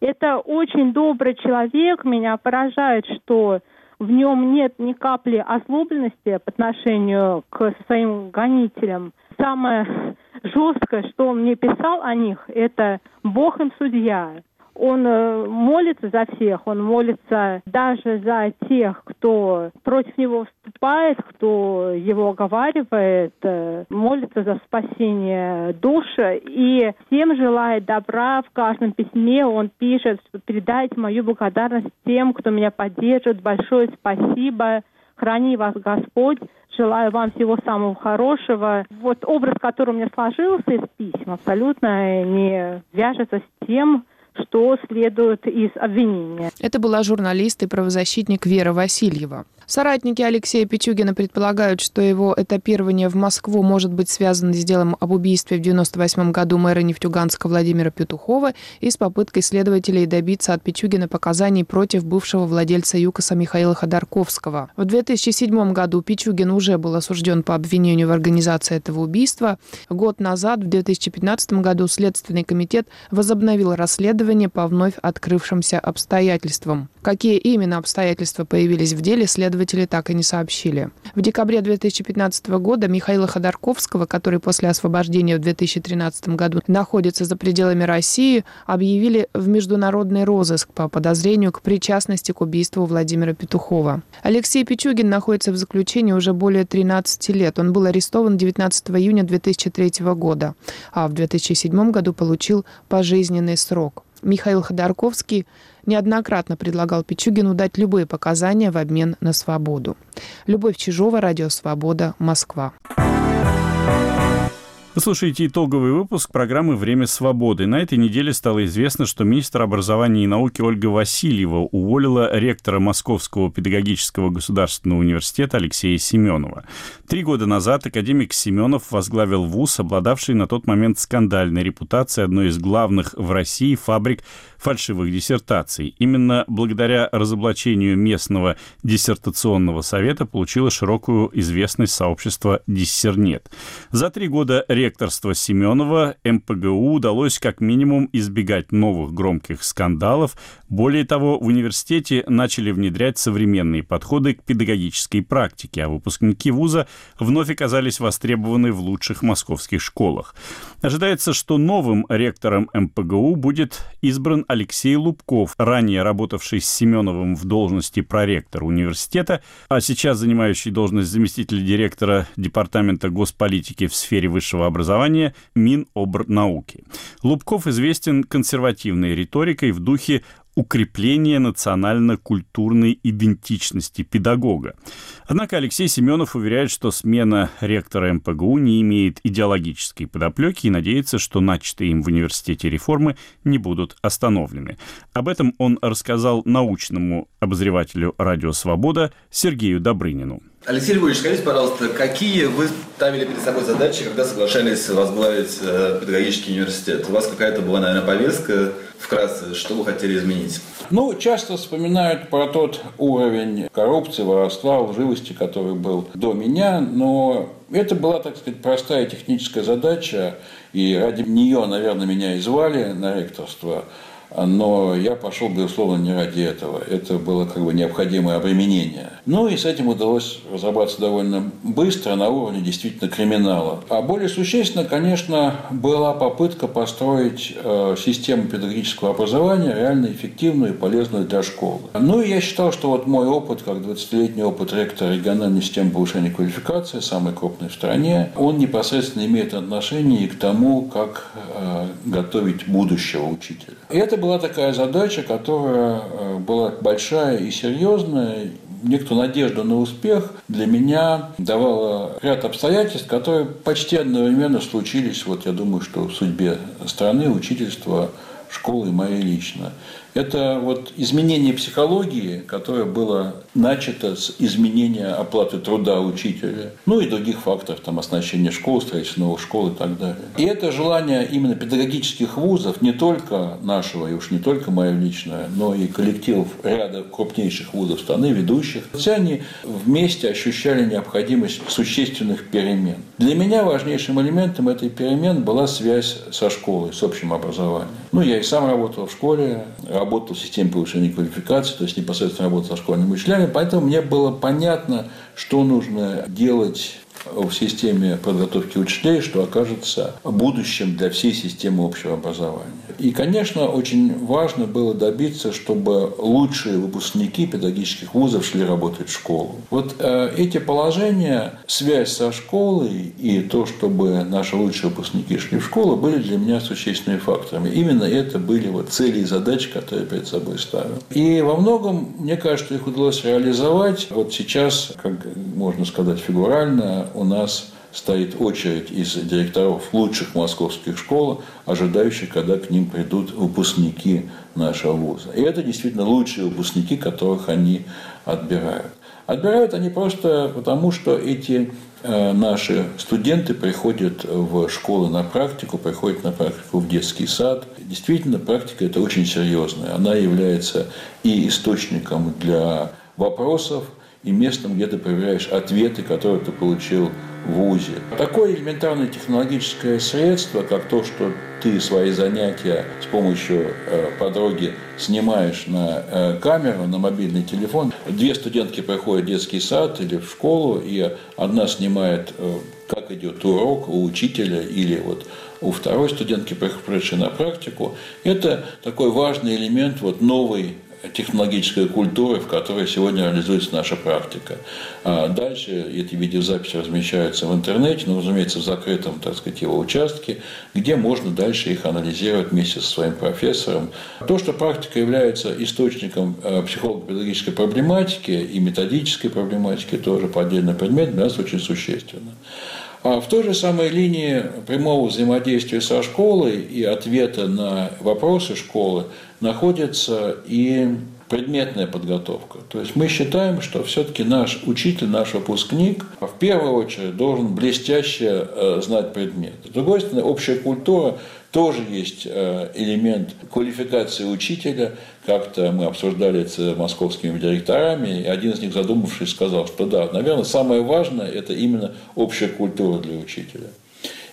Speaker 10: Это очень добрый человек. Меня поражает, что в нем нет ни капли озлобленности по отношению к своим гонителям. Самое жесткое, что он мне писал о них, это «Бог им судья». Он э, молится за всех, он молится даже за тех, кто против него вступает, кто его оговаривает, э, молится за спасение души и всем желает добра. В каждом письме он пишет, что передайте мою благодарность тем, кто меня поддерживает. Большое спасибо. Храни вас Господь. Желаю вам всего самого хорошего. Вот образ, который у меня сложился из писем, абсолютно не вяжется с тем, что следует из обвинения.
Speaker 7: Это была журналист и правозащитник Вера Васильева. Соратники Алексея Пичугина предполагают, что его этапирование в Москву может быть связано с делом об убийстве в 1998 году мэра Нефтьюганска Владимира Петухова и с попыткой следователей добиться от Пичугина показаний против бывшего владельца ЮКОСа Михаила Ходорковского. В 2007 году Пичугин уже был осужден по обвинению в организации этого убийства. Год назад, в 2015 году, Следственный комитет возобновил расследование по вновь открывшимся обстоятельствам. Какие именно обстоятельства появились в деле, следователи так и не сообщили. В декабре 2015 года Михаила Ходорковского, который после освобождения в 2013 году находится за пределами России, объявили в международный розыск по подозрению к причастности к убийству Владимира Петухова. Алексей Пичугин находится в заключении уже более 13 лет. Он был арестован 19 июня 2003 года, а в 2007 году получил пожизненный срок. Михаил Ходорковский неоднократно предлагал Пичугину дать любые показания в обмен на свободу. Любовь Чижова, Радио Свобода, Москва.
Speaker 1: Вы слушаете итоговый выпуск программы «Время свободы». На этой неделе стало известно, что министр образования и науки Ольга Васильева уволила ректора Московского педагогического государственного университета Алексея Семенова. Три года назад академик Семенов возглавил вуз, обладавший на тот момент скандальной репутацией одной из главных в России фабрик фальшивых диссертаций. Именно благодаря разоблачению местного диссертационного совета получило широкую известность сообщество «Диссернет». За три года ректорства Семенова МПГУ удалось как минимум избегать новых громких скандалов. Более того, в университете начали внедрять современные подходы к педагогической практике, а выпускники вуза вновь оказались востребованы в лучших московских школах. Ожидается, что новым ректором МПГУ будет избран Алексей Лубков, ранее работавший с Семеновым в должности проректора университета, а сейчас занимающий должность заместителя директора Департамента госполитики в сфере высшего образования Минобрнауки. Лубков известен консервативной риторикой в духе укрепление национально-культурной идентичности педагога. Однако Алексей Семенов уверяет, что смена ректора МПГУ не имеет идеологической подоплеки и надеется, что начатые им в университете реформы не будут остановлены. Об этом он рассказал научному обозревателю «Радио Свобода» Сергею Добрынину.
Speaker 11: Алексей Львович, скажите, пожалуйста, какие вы ставили перед собой задачи, когда соглашались возглавить э, педагогический университет? У вас какая-то была, наверное, повестка вкратце, что вы хотели изменить?
Speaker 12: Ну, часто вспоминают про тот уровень коррупции, воровства, лживости, который был до меня, но это была, так сказать, простая техническая задача, и ради нее, наверное, меня и звали на ректорство – но я пошел, безусловно, не ради этого. Это было как бы необходимое обременение. Ну и с этим удалось разобраться довольно быстро на уровне действительно криминала. А более существенно, конечно, была попытка построить э, систему педагогического образования реально эффективную и полезную для школы. Ну и я считал, что вот мой опыт, как 20-летний опыт ректора региональной системы повышения квалификации, самой крупной в стране, он непосредственно имеет отношение и к тому, как э, готовить будущего учителя. И это была такая задача, которая э, была большая и серьезная, некоторую надежду на успех для меня давала ряд обстоятельств, которые почти одновременно случились, вот я думаю, что в судьбе страны, учительства, школы моей лично. Это вот изменение психологии, которое было начато с изменения оплаты труда учителя, ну и других факторов, там, оснащение школ, строительство новых школ и так далее. И это желание именно педагогических вузов, не только нашего, и уж не только мое личное, но и коллективов ряда крупнейших вузов страны, ведущих, все они вместе ощущали необходимость существенных перемен. Для меня важнейшим элементом этой перемен была связь со школой, с общим образованием. Ну, я и сам работал в школе, в системе повышения квалификации, то есть непосредственно работал со школьными учителями, поэтому мне было понятно, что нужно делать в системе подготовки учителей, что окажется будущим для всей системы общего образования. И, конечно, очень важно было добиться, чтобы лучшие выпускники педагогических вузов шли работать в школу. Вот э, эти положения, связь со школой и то, чтобы наши лучшие выпускники шли в школу, были для меня существенными факторами. Именно это были вот цели и задачи, которые я перед собой ставил. И во многом, мне кажется, их удалось реализовать. Вот сейчас, как можно сказать фигурально, у нас стоит очередь из директоров лучших московских школ, ожидающих, когда к ним придут выпускники нашего вуза. И это действительно лучшие выпускники, которых они отбирают. Отбирают они просто потому, что эти э, наши студенты приходят в школы на практику, приходят на практику в детский сад. Действительно, практика это очень серьезная. Она является и источником для вопросов, и местом, где ты проверяешь ответы, которые ты получил в ВУЗе. Такое элементарное технологическое средство, как то, что ты свои занятия с помощью э, подруги снимаешь на э, камеру, на мобильный телефон. Две студентки приходят в детский сад или в школу, и одна снимает, э, как идет урок у учителя или вот у второй студентки, пришедшей на практику. Это такой важный элемент вот новой технологической культуры, в которой сегодня реализуется наша практика. А дальше эти видеозаписи размещаются в интернете, но, разумеется, в закрытом, так сказать, его участке, где можно дальше их анализировать вместе со своим профессором. То, что практика является источником э, психолого-педагогической проблематики и методической проблематики, тоже по отдельный предмет, для нас очень существенно. А в той же самой линии прямого взаимодействия со школой и ответа на вопросы школы находится и предметная подготовка. То есть мы считаем, что все-таки наш учитель, наш выпускник в первую очередь должен блестяще э, знать предмет. С другой стороны, общая культура тоже есть э, элемент квалификации учителя. Как-то мы обсуждали это с московскими директорами, и один из них, задумавшись, сказал, что да, наверное, самое важное – это именно общая культура для учителя.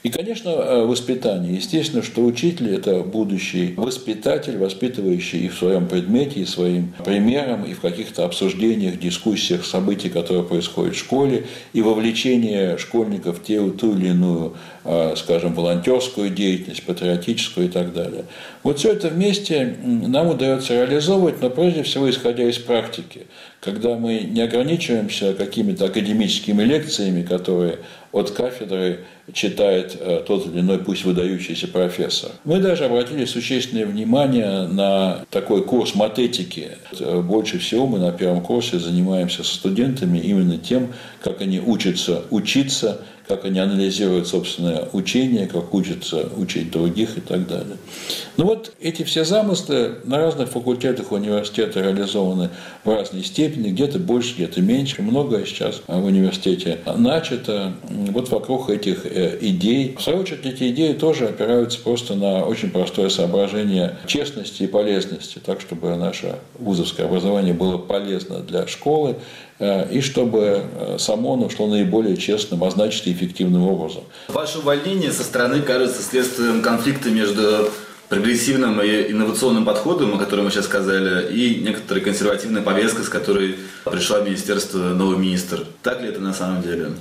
Speaker 12: И, конечно, э, воспитание. Естественно, что учитель – это будущий воспитатель, воспитывающий и в своем предмете, и своим примером, и в каких-то обсуждениях, дискуссиях событий, которые происходят в школе, и вовлечение школьников в те, ту или иную, э, скажем, волонтерскую деятельность, патриотическую и так далее. Вот все это вместе нам удается реализовывать, но прежде всего исходя из практики, когда мы не ограничиваемся какими-то академическими лекциями, которые от кафедры читает э, тот или иной, пусть выдающийся профессор. Мы даже обратили существенное внимание на такой курс матетики. Э, больше всего мы на первом курсе занимаемся со студентами именно тем, как они учатся учиться, как они анализируют собственное учение, как учатся учить других и так далее. Ну вот эти все замыслы на разных факультетах университета реализованы в разной степени, где-то больше, где-то меньше. Многое сейчас в университете начато вот вокруг этих э, идей. В свою очередь, эти идеи тоже опираются просто на очень простое соображение честности и полезности, так, чтобы наше вузовское образование было полезно для школы, и чтобы э, само оно шло наиболее честным, а значит и эффективным образом.
Speaker 11: Ваше увольнение со стороны кажется следствием конфликта между прогрессивным и инновационным подходом, о котором мы сейчас сказали, и некоторой консервативной повесткой, с которой пришла в министерство новый министр. Так ли это на самом деле?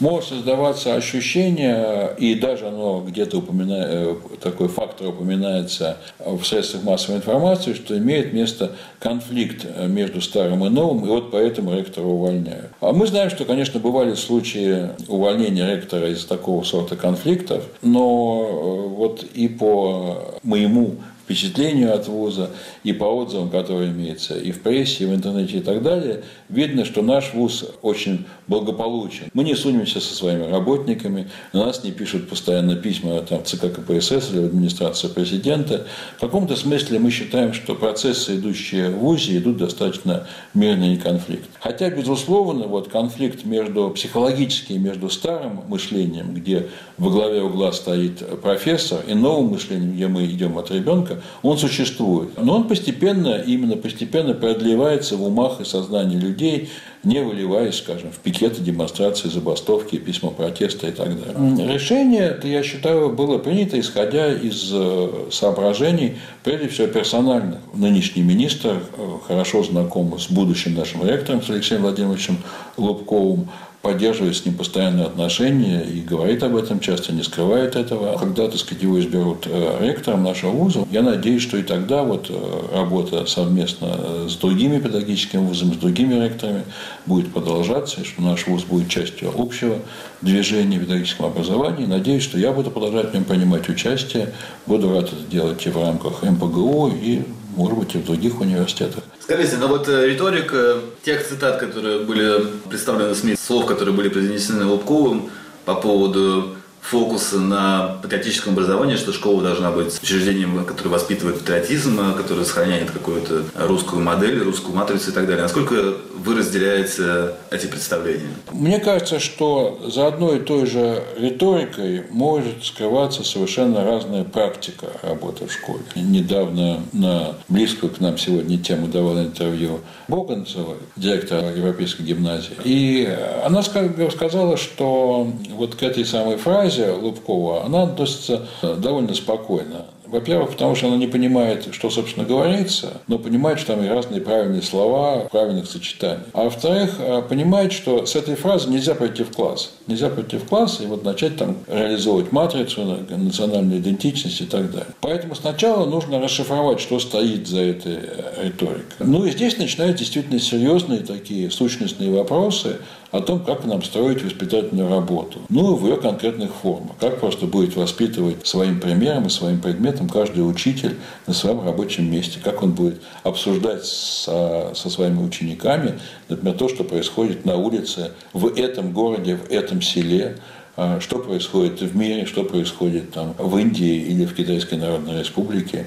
Speaker 12: Может создаваться ощущение, и даже оно где-то упоминает, э, такой фактор упоминается в средствах массовой информации, что имеет место конфликт между старым и новым, и вот поэтому ректора увольняют. А мы знаем, что, конечно, бывали случаи увольнения ректора из такого сорта конфликтов, но э, вот и по моему впечатлению от вуза и по отзывам, которые имеются и в прессе, и в интернете и так далее, видно, что наш вуз очень благополучен. Мы не сунемся со своими работниками, на нас не пишут постоянно письма там, ЦК КПСС или в администрацию президента. В каком-то смысле мы считаем, что процессы, идущие в ВУЗе, идут достаточно мирно и конфликт. Хотя, безусловно, вот конфликт между психологически между старым мышлением, где во главе угла стоит профессор, и новым мышлением, где мы идем от ребенка, он существует. Но он постепенно, именно постепенно продлевается в умах и сознании людей, не выливаясь, скажем, в пикеты, демонстрации, забастовки, письма протеста и так далее. Решение, это, я считаю, было принято, исходя из э, соображений, прежде всего, персональных. Нынешний министр, э, хорошо знаком с будущим нашим ректором, с Алексеем Владимировичем Лубковым, поддерживает с ним постоянные отношения и говорит об этом часто, не скрывает этого. Когда, так сказать, его изберут э, ректором нашего вуза, я надеюсь, что и тогда вот э, работа совместно с другими педагогическими вузами, с другими ректорами будет продолжаться, и что наш вуз будет частью общего движения в педагогическом образовании. Надеюсь, что я буду продолжать в нем принимать участие, буду рад это делать и в рамках МПГУ, и, может быть, и в других университетах.
Speaker 11: Скажите, ну вот э, риторика тех цитат, которые были представлены в СМИ, слов, которые были произнесены Лобковым по поводу фокуса на патриотическом образовании, что школа должна быть учреждением, которое воспитывает патриотизм, которое сохраняет какую-то русскую модель, русскую матрицу и так далее. Насколько вы разделяете эти представления?
Speaker 12: Мне кажется, что за одной и той же риторикой может скрываться совершенно разная практика работы в школе. Недавно на близкую к нам сегодня тему давал интервью Боганцева, директора Европейской гимназии. И она сказала, что вот к этой самой фразе фразе Лубкова, она относится довольно спокойно. Во-первых, потому что она не понимает, что, собственно, говорится, но понимает, что там и разные правильные слова, правильных сочетаний. А во-вторых, э, понимает, что с этой фразы нельзя пойти в класс. Нельзя пойти в класс и вот начать там реализовывать матрицу, национальную идентичность и так далее. Поэтому сначала нужно расшифровать, что стоит за этой э, риторикой. Ну и здесь начинают действительно серьезные такие сущностные вопросы, о том, как нам строить воспитательную работу. Ну, в ее конкретных формах. Как просто будет воспитывать своим примером и своим предметом каждый учитель на своем рабочем месте. Как он будет обсуждать со, со своими учениками, например, то, что происходит на улице в этом городе, в этом селе, а, что происходит в мире, что происходит там в Индии или в Китайской Народной Республике,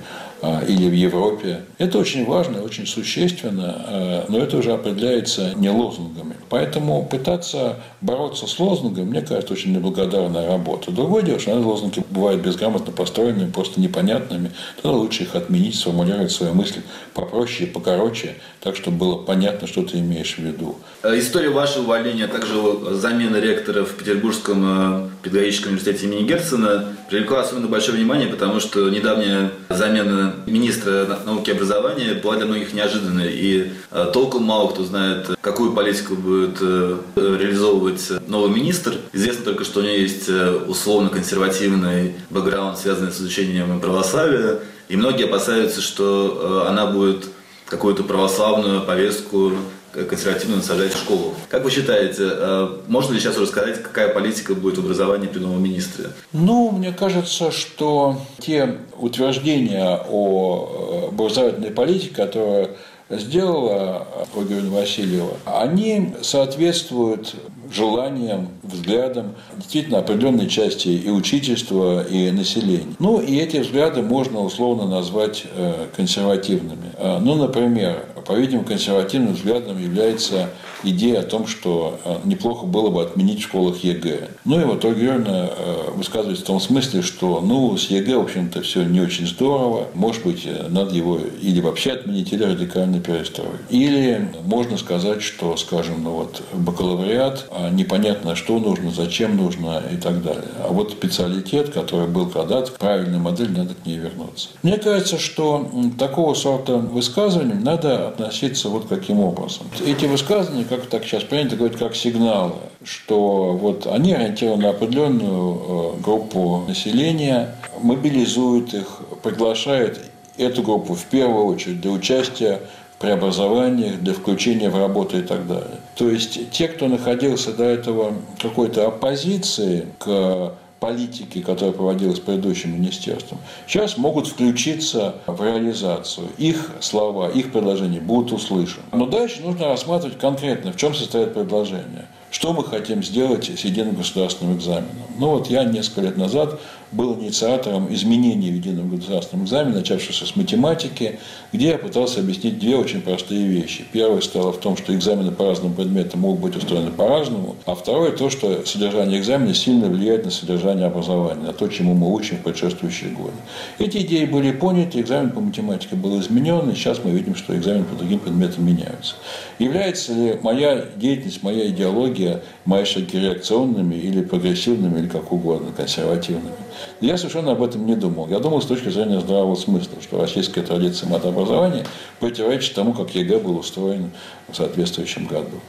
Speaker 12: или в Европе. Это очень важно, очень существенно, а, но это уже определяется не лозунгами. Поэтому пытаться бороться с лозунгами, мне кажется, очень неблагодарная работа. Другое дело, что лозунги бывают безграмотно построенными, просто непонятными. Тогда лучше их отменить, сформулировать свои мысли попроще и покороче, так, чтобы было понятно, что ты имеешь в виду.
Speaker 11: Э, история вашего увольнения, а также замена ректора в Петербургском э, педагогическом университете имени Герцена привлекла особенно большое внимание, потому что недавняя замена министра науки и образования была для многих неожиданной. И э, толком мало кто знает, какую политику будет реализовывать новый министр. Известно только, что у него есть условно-консервативный бэкграунд, связанный с изучением православия. И многие опасаются, что она будет какую-то православную повестку консервативно насаждать в школу. Как вы считаете, э, можно ли сейчас рассказать, какая политика будет в образовании при новом министре?
Speaker 12: Ну, мне кажется, что те утверждения о э, образовательной политике, которые сделала Ольга Васильева, они соответствуют желаниям, взглядам действительно определенной части и учительства, и населения. Ну, и эти взгляды можно условно назвать э, консервативными. Ну, например, по-видимому, консервативным взглядом является идея о том, что э, неплохо было бы отменить в школах ЕГЭ. Ну и вот Ольга Юрьевна высказывается в том смысле, что ну, с ЕГЭ, в общем-то, все не очень здорово. Может быть, э, надо его или вообще отменить, или радикально перестроить. Или можно сказать, что, скажем, ну вот бакалавриат, а непонятно, что нужно, зачем нужно и так далее. А вот специалитет, который был когда-то, правильная модель, надо к ней вернуться. Мне кажется, что такого сорта высказываний надо относиться вот каким образом. Эти высказывания, как так сейчас принято говорить, как сигналы, что вот они ориентированы на определенную э, группу населения, мобилизуют их, приглашают эту группу в первую очередь для участия в преобразованиях, для включения в работу и так далее. То есть те, кто находился до этого какой-то оппозиции к политики, которая проводилась предыдущим министерством, сейчас могут включиться в реализацию. Их слова, их предложения будут услышаны. Но дальше нужно рассматривать конкретно, в чем состоит предложение. Что мы хотим сделать с единым государственным экзаменом? Ну вот я несколько лет назад был инициатором изменений в едином государственном экзамене, начавшегося с математики, где я пытался объяснить две очень простые вещи. Первое стало в том, что экзамены по разным предметам могут быть устроены по-разному, а второе то, что содержание экзамена сильно влияет на содержание образования, на то, чему мы учим в предшествующие годы. Эти идеи были поняты, экзамен по математике был изменен, и сейчас мы видим, что экзамен по другим предметам меняются. Является ли моя деятельность, моя идеология, мои шаги реакционными или прогрессивными, или как угодно, консервативными? Я совершенно об этом не думал. Я думал с точки зрения здравого смысла, что российская традиция матобразования противоречит тому, как ЕГЭ был устроен в соответствующем году.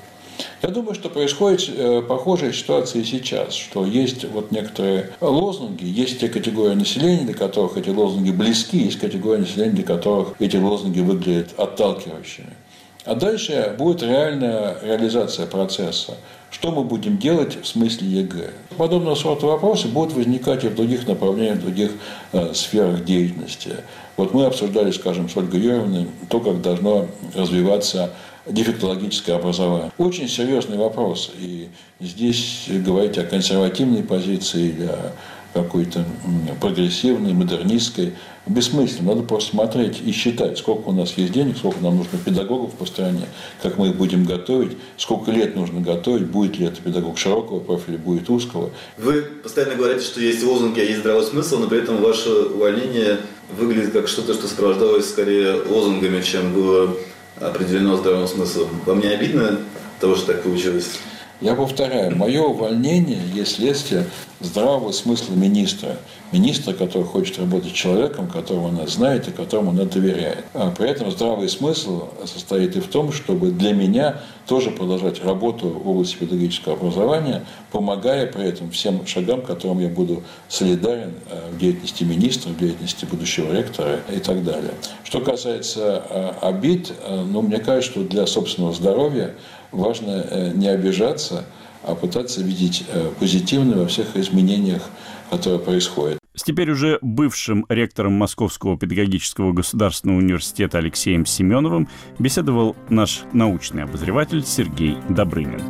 Speaker 12: Я думаю, что происходит э, похожая ситуация и сейчас, что есть вот некоторые лозунги, есть те категории населения, для которых эти лозунги близки, есть категории населения, для которых эти лозунги выглядят отталкивающими. А дальше будет реальная реализация процесса. Что мы будем делать в смысле ЕГЭ? Подобного сорта вопросы будут возникать и в других направлениях, в других э, сферах деятельности. Вот мы обсуждали, скажем, с Ольгой Юрьевной то, как должно развиваться дефектологическое образование. Очень серьезный вопрос. И здесь говорить о консервативной позиции или о какой-то прогрессивной, модернистской. Бессмысленно. Надо просто смотреть и считать, сколько у нас есть денег, сколько нам нужно педагогов по стране, как мы их будем готовить, сколько лет нужно готовить, будет ли это педагог широкого профиля, будет узкого.
Speaker 11: Вы постоянно говорите, что есть лозунги, а есть здравый смысл, но при этом ваше увольнение выглядит как что-то, что сопровождалось скорее лозунгами, чем было определено здравым смыслом. Вам не обидно того, что так получилось?
Speaker 12: Я повторяю, мое увольнение есть следствие здравого смысла министра. Министра, который хочет работать с человеком, которого она знает и которому она доверяет. А при этом здравый смысл состоит и в том, чтобы для меня тоже продолжать работу в области педагогического образования, помогая при этом всем шагам, которым я буду солидарен э, в деятельности министра, в деятельности будущего ректора и так далее. Что касается э, обид, э, ну, мне кажется, что для собственного здоровья важно не обижаться, а пытаться видеть позитивное во всех изменениях, которые происходят.
Speaker 1: С теперь уже бывшим ректором Московского педагогического государственного университета Алексеем Семеновым беседовал наш научный обозреватель Сергей Добрынин.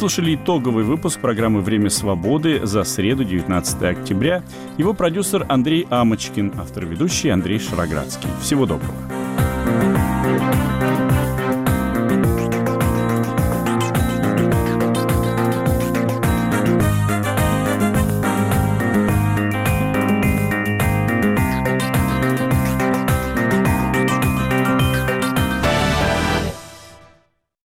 Speaker 1: Слушали итоговый выпуск программы «Время свободы» за среду, 19 октября. Его продюсер Андрей Амочкин, автор-ведущий Андрей Шароградский. Всего доброго.